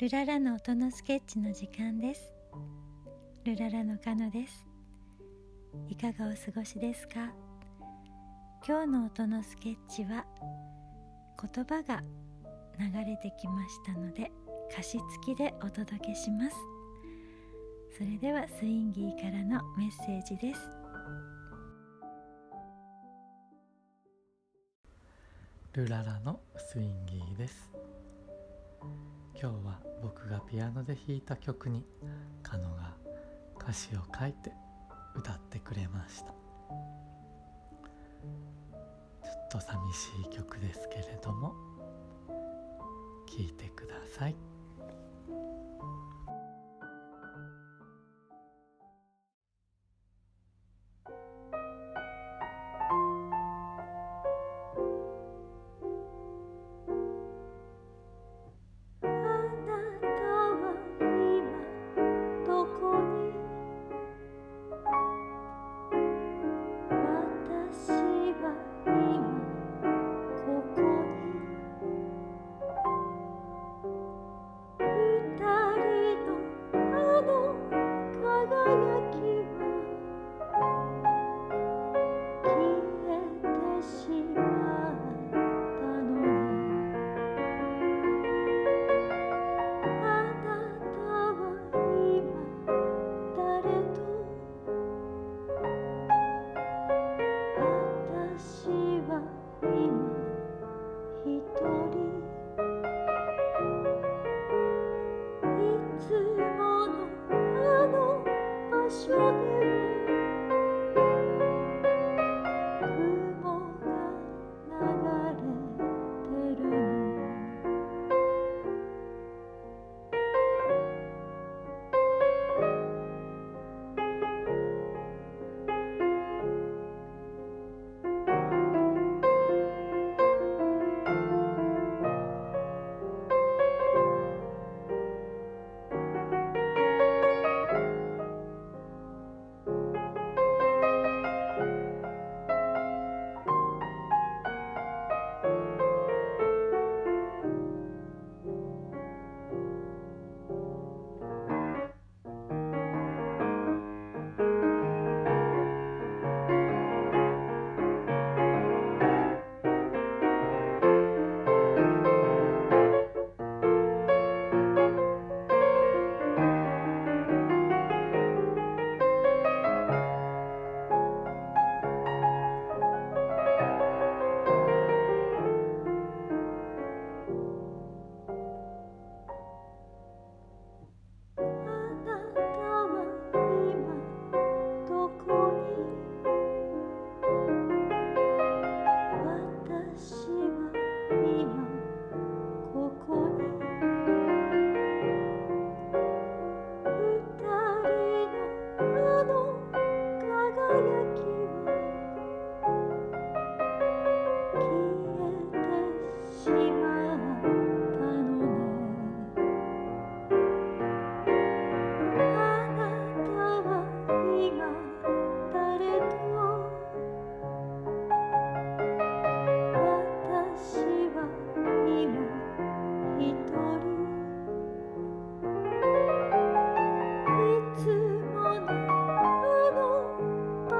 ルララの音のスケッチの時間です。ルララのカノです。いかがお過ごしですか？今日の音のスケッチは言葉が流れてきましたので歌詞付きでお届けします。それではスインギーからのメッセージです。ルララのスインギーです。今日は僕がピアノで弾いた曲にカノが歌詞を書いて歌ってくれました。ちょっと寂しい曲ですけれども聴いてください。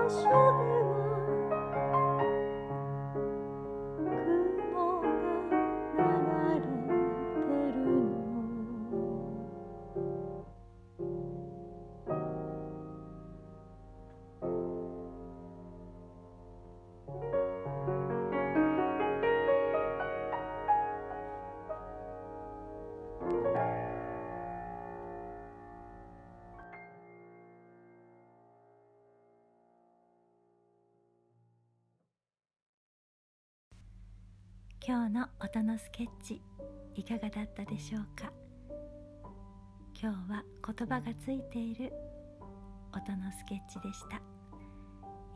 should 今日の音のスケッチいかがだったでしょうか？今日は言葉がついている音のスケッチでした。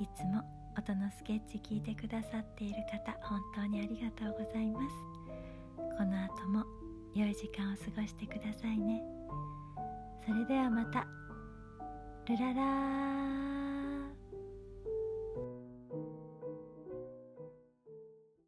いつも音のスケッチ聞いてくださっている方本当にありがとうございます。この後も良い時間を過ごしてくださいね。それではまた。ルララー。